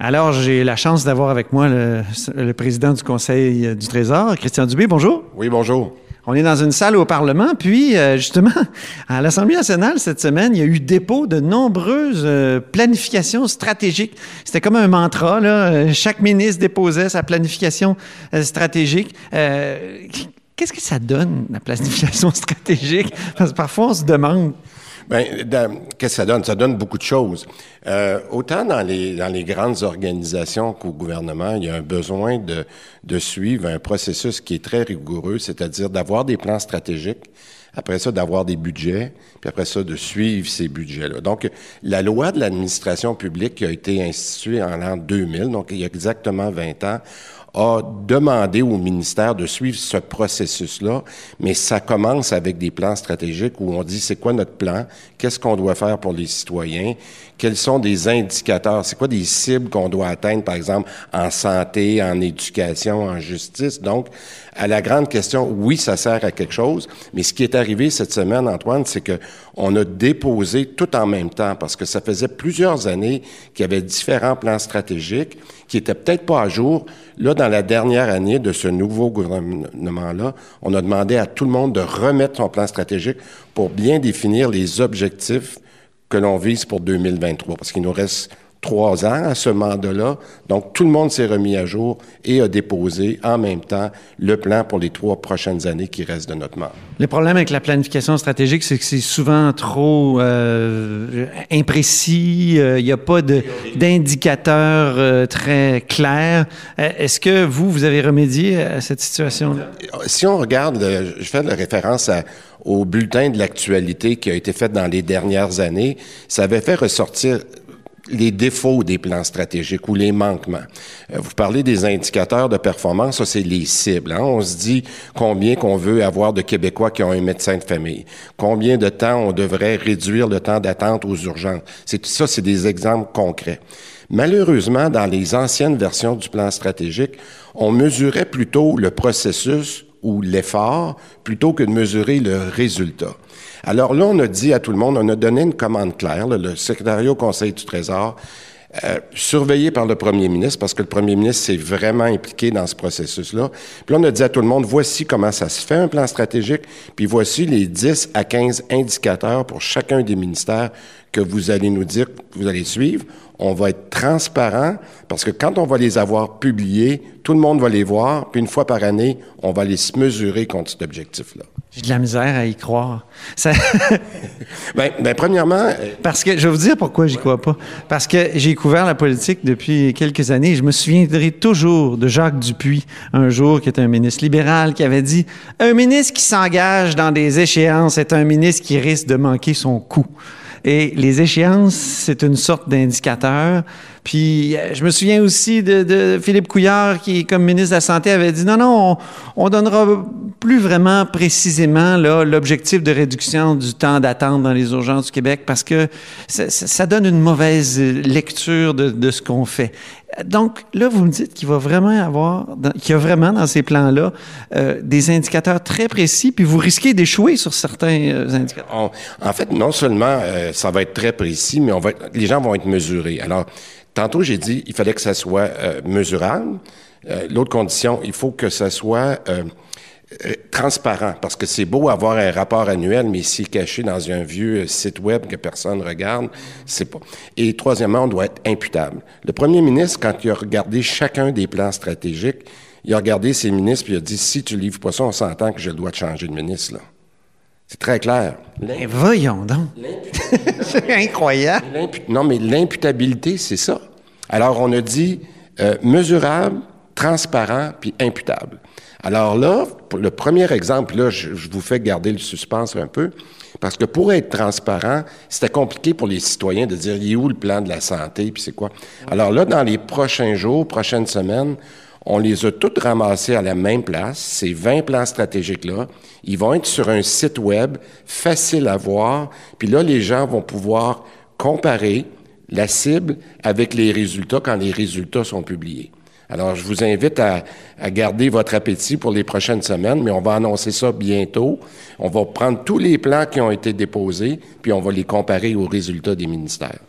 Alors, j'ai la chance d'avoir avec moi le, président du Conseil du Trésor, Christian Dubé. Bonjour. Oui, bonjour. On est dans une salle au Parlement, puis euh, justement, à l'Assemblée nationale cette semaine, il y a eu dépôt de nombreuses euh, planifications stratégiques. C'était comme un mantra, là. Euh, chaque ministre déposait sa planification stratégique. Qu'est-ce que ça donne, la planification stratégique? Parce que parfois, on se demande. Bien, qu'est-ce que ça donne? Ça donne beaucoup de choses. Euh, autant dans les, dans les grandes organisations qu'au gouvernement, il y a un besoin de, de suivre un processus qui est très rigoureux, c'est-à-dire d'avoir des plans stratégiques, après ça, d'avoir des budgets, puis après ça, de suivre ces budgets-là. Donc, la loi de l'administration publique qui a été instituée en l'an 2000, donc il y a exactement 20 ans, a demandé au ministère de suivre ce processus-là, mais ça commence avec des plans stratégiques où on dit c'est quoi notre plan, qu'est-ce qu'on doit faire pour les citoyens, quels sont des indicateurs, c'est quoi des cibles qu'on doit atteindre, par exemple, en santé, en éducation, en justice? Donc, à la grande question, oui, ça sert à quelque chose, mais ce qui est arrivé cette semaine, Antoine, c'est que on a déposé tout en même temps, parce que ça faisait plusieurs années qu'il y avait différents plans stratégiques qui étaient peut-être pas à jour. Là, dans la dernière année de ce nouveau gouvernement-là, on a demandé à tout le monde de remettre son plan stratégique pour bien définir les objectifs que l'on vise pour 2023, parce qu'il nous reste trois ans à ce mandat-là. Donc, tout le monde s'est remis à jour et a déposé en même temps le plan pour les trois prochaines années qui restent de notre mandat. Le problème avec la planification stratégique, c'est que c'est souvent trop euh, imprécis. Euh, il n'y a pas d'indicateurs euh, très clairs. Est-ce que vous, vous avez remédié à cette situation-là? Si on regarde, je fais la référence à, au bulletin de l'actualité qui a été fait dans les dernières années, ça avait fait ressortir les défauts des plans stratégiques ou les manquements. Euh, vous parlez des indicateurs de performance, ça c'est les cibles. Hein? On se dit combien qu'on veut avoir de Québécois qui ont un médecin de famille, combien de temps on devrait réduire le temps d'attente aux urgences. C'est ça, c'est des exemples concrets. Malheureusement, dans les anciennes versions du plan stratégique, on mesurait plutôt le processus ou l'effort plutôt que de mesurer le résultat. Alors là, on a dit à tout le monde, on a donné une commande claire, le secrétariat au Conseil du Trésor, euh, surveillé par le premier ministre, parce que le premier ministre s'est vraiment impliqué dans ce processus-là. Puis là, on a dit à tout le monde, voici comment ça se fait, un plan stratégique, puis voici les 10 à 15 indicateurs pour chacun des ministères que vous allez nous dire, que vous allez suivre. On va être transparent, parce que quand on va les avoir publiés, tout le monde va les voir, puis une fois par année, on va les mesurer contre cet objectif-là. J'ai de la misère à y croire. Ça... ben, ben, premièrement... Euh, Parce que, je vais vous dire pourquoi j'y crois pas. Parce que j'ai couvert la politique depuis quelques années. Je me souviendrai toujours de Jacques Dupuis, un jour, qui était un ministre libéral, qui avait dit « Un ministre qui s'engage dans des échéances est un ministre qui risque de manquer son coup. » Et les échéances, c'est une sorte d'indicateur. Puis euh, je me souviens aussi de, Philippe Couillard qui, comme ministre de la Santé, avait dit non, non, on, on donnera plus vraiment précisément l'objectif de réduction du temps d'attente dans les urgences du Québec parce que ça, donne une mauvaise lecture de, ce qu'on fait. Donc là, vous me dites qu'il va vraiment avoir, qu'il y a vraiment dans ces plans-là euh, des indicateurs très précis, puis vous risquez d'échouer sur certains euh, indicateurs. en fait, non seulement ça va être très précis, mais on va, les gens vont être mesurés. Alors, tantôt j'ai dit il fallait que ça soit mesurable. L'autre condition, il faut que ça soit euh, transparent, parce que c'est beau avoir un rapport annuel, mais s'il est caché dans un vieux site web que personne regarde, c'est pas. Et troisièmement, on doit être imputable. Le premier ministre, quand il a regardé chacun des plans stratégiques, il a regardé ses ministres puis il a dit si tu livres pas ça, on s'entend que je dois te changer de ministre là. C'est très clair. Mais voyons donc. c'est incroyable. Non, mais l'imputabilité, c'est ça. Alors, on a dit euh, mesurable, transparent, puis imputable. Alors là, le premier exemple, là, je, vous fais garder le suspense un peu, parce que pour être transparent, c'était compliqué pour les citoyens de dire, il est où le plan de la santé, puis c'est quoi? Alors là, dans les prochains jours, prochaines semaines, on les a toutes ramassés à la même place, ces 20 plans stratégiques-là. Ils vont être sur un site web facile à voir, puis là, les gens vont pouvoir comparer la cible avec les résultats quand les résultats sont publiés. Alors, je vous invite à, garder votre appétit pour les prochaines semaines, mais on va annoncer ça bientôt. On va prendre tous les plans qui ont été déposés, puis on va les comparer aux résultats des ministères.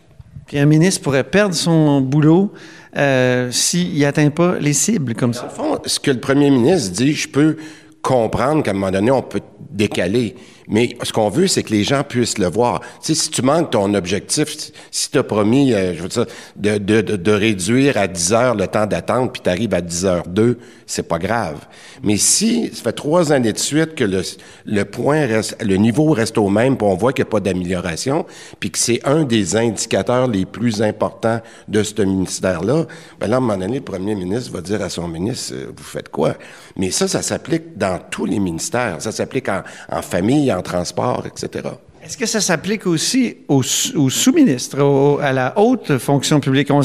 Puis un ministre pourrait perdre son boulot euh, s'il n'atteint pas les cibles comme ça? Au fond, ce que le premier ministre dit, je peux comprendre qu'à un moment donné, on peut décaler. Mais ce qu'on veut, c'est que les gens puissent le voir. Tu sais, si tu manques ton objectif, si tu as promis, euh, je veux dire, de, de, de, réduire à 10 heures le temps d'attente, puis tu arrives à 10 heures 2, c'est pas grave. Mais si ça fait trois années de suite que le, le point reste, le niveau reste au même, puis on voit qu'il n'y a pas d'amélioration, puis que c'est un des indicateurs les plus importants de ce ministère-là, ben là, à un moment donné, le premier ministre va dire à son ministre, euh, vous faites quoi? Mais ça, ça s'applique dans tous les ministères. Ça s'applique en, en famille, transport, etc. Est-ce que ça s'applique aussi aux, sous-ministres, à la haute fonction publique? On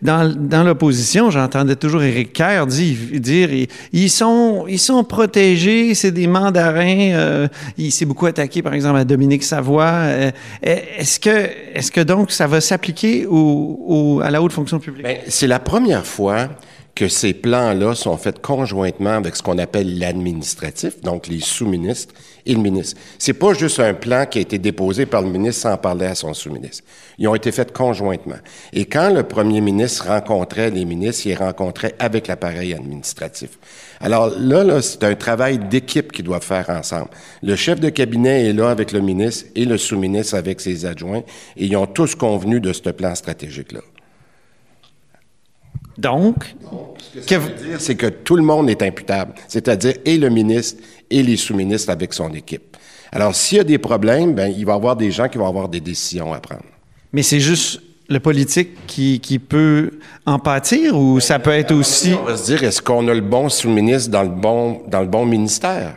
dans, dans l'opposition, j'entendais toujours Éric Kerr dire, dire ils, sont, ils sont protégés, c'est des mandarins. Euh, il s'est beaucoup attaqué, par exemple, à Dominique Savoie. Euh, est-ce que, est-ce que donc ça va s'appliquer au, à la haute fonction publique? Bien, c'est la première fois que ces plans-là sont faits conjointement avec ce qu'on appelle l'administratif, donc les sous-ministres et le ministre. C'est pas juste un plan qui a été déposé par le ministre sans parler à son sous-ministre. Ils ont été faits conjointement. Et quand le premier ministre rencontrait les ministres, il rencontrait avec l'appareil administratif. Alors là, là c'est un travail d'équipe qu'ils doivent faire ensemble. Le chef de cabinet est là avec le ministre et le sous-ministre avec ses adjoints, et ils ont tous convenu de ce plan stratégique-là. Donc, ce que ça veut dire, c'est que tout le monde est imputable, c'est-à-dire et le ministre et les sous-ministres avec son équipe. Alors, s'il y a des problèmes, ben, il va y avoir des gens qui vont avoir des décisions à prendre. Mais c'est juste le politique qui, qui peut en pâtir ou ça peut être aussi... On va se dire, est-ce qu'on a le bon sous-ministre dans le bon, dans le bon ministère?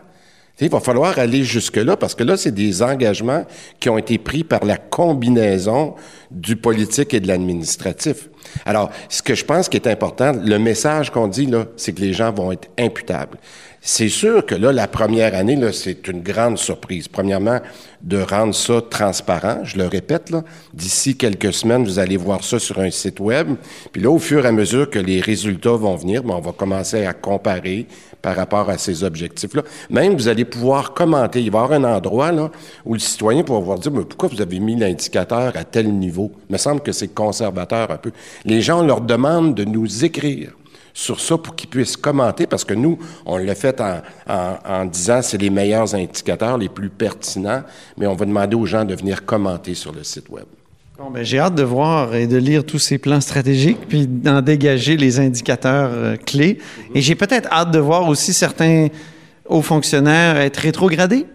Il va falloir aller jusque-là parce que là, c'est des engagements qui ont été pris par la combinaison du politique et de l'administratif. Alors, ce que je pense qui est important, le message qu'on dit là, c'est que les gens vont être imputables. C'est sûr que là, la première année, c'est une grande surprise. Premièrement, de rendre ça transparent. Je le répète, d'ici quelques semaines, vous allez voir ça sur un site web. Puis là, au fur et à mesure que les résultats vont venir, ben, on va commencer à comparer par rapport à ces objectifs-là. Même, vous allez pouvoir commenter. Il va y avoir un endroit là, où le citoyen pourra dire, mais pourquoi vous avez mis l'indicateur à tel niveau? Me semble que c'est conservateur un peu. Les gens leur demandent de nous écrire sur ça pour qu'ils puissent commenter, parce que nous, on l'a fait en, en, en disant c'est les meilleurs indicateurs, les plus pertinents, mais on va demander aux gens de venir commenter sur le site Web. Bon, ben, j'ai hâte de voir et de lire tous ces plans stratégiques, puis d'en dégager les indicateurs euh, clés. Et j'ai peut-être hâte de voir aussi certains hauts fonctionnaires être rétrogradés.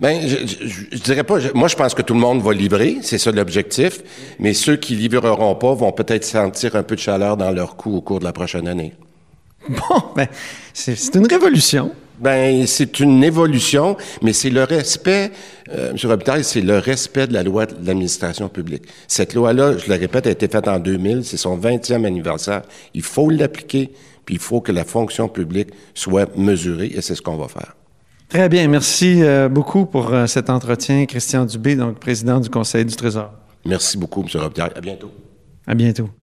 Ben, je, je, je, dirais pas. moi, je pense que tout le monde va livrer, c'est ça l'objectif. Mais ceux qui livreront pas vont peut-être sentir un peu de chaleur dans leur cou au cours de la prochaine année. Bon, ben, c'est une révolution. Ben, c'est une évolution, mais c'est le respect, euh, M. Robitaille, c'est le respect de la loi de l'administration publique. Cette loi-là, je le répète, a été faite en 2000, c'est son 20e anniversaire. Il faut l'appliquer, puis il faut que la fonction publique soit mesurée, et c'est ce qu'on va faire. Très bien. Merci euh, beaucoup pour euh, cet entretien. Christian Dubé, donc président du Conseil du Trésor. Merci beaucoup, M. Robitaille. À bientôt. À bientôt.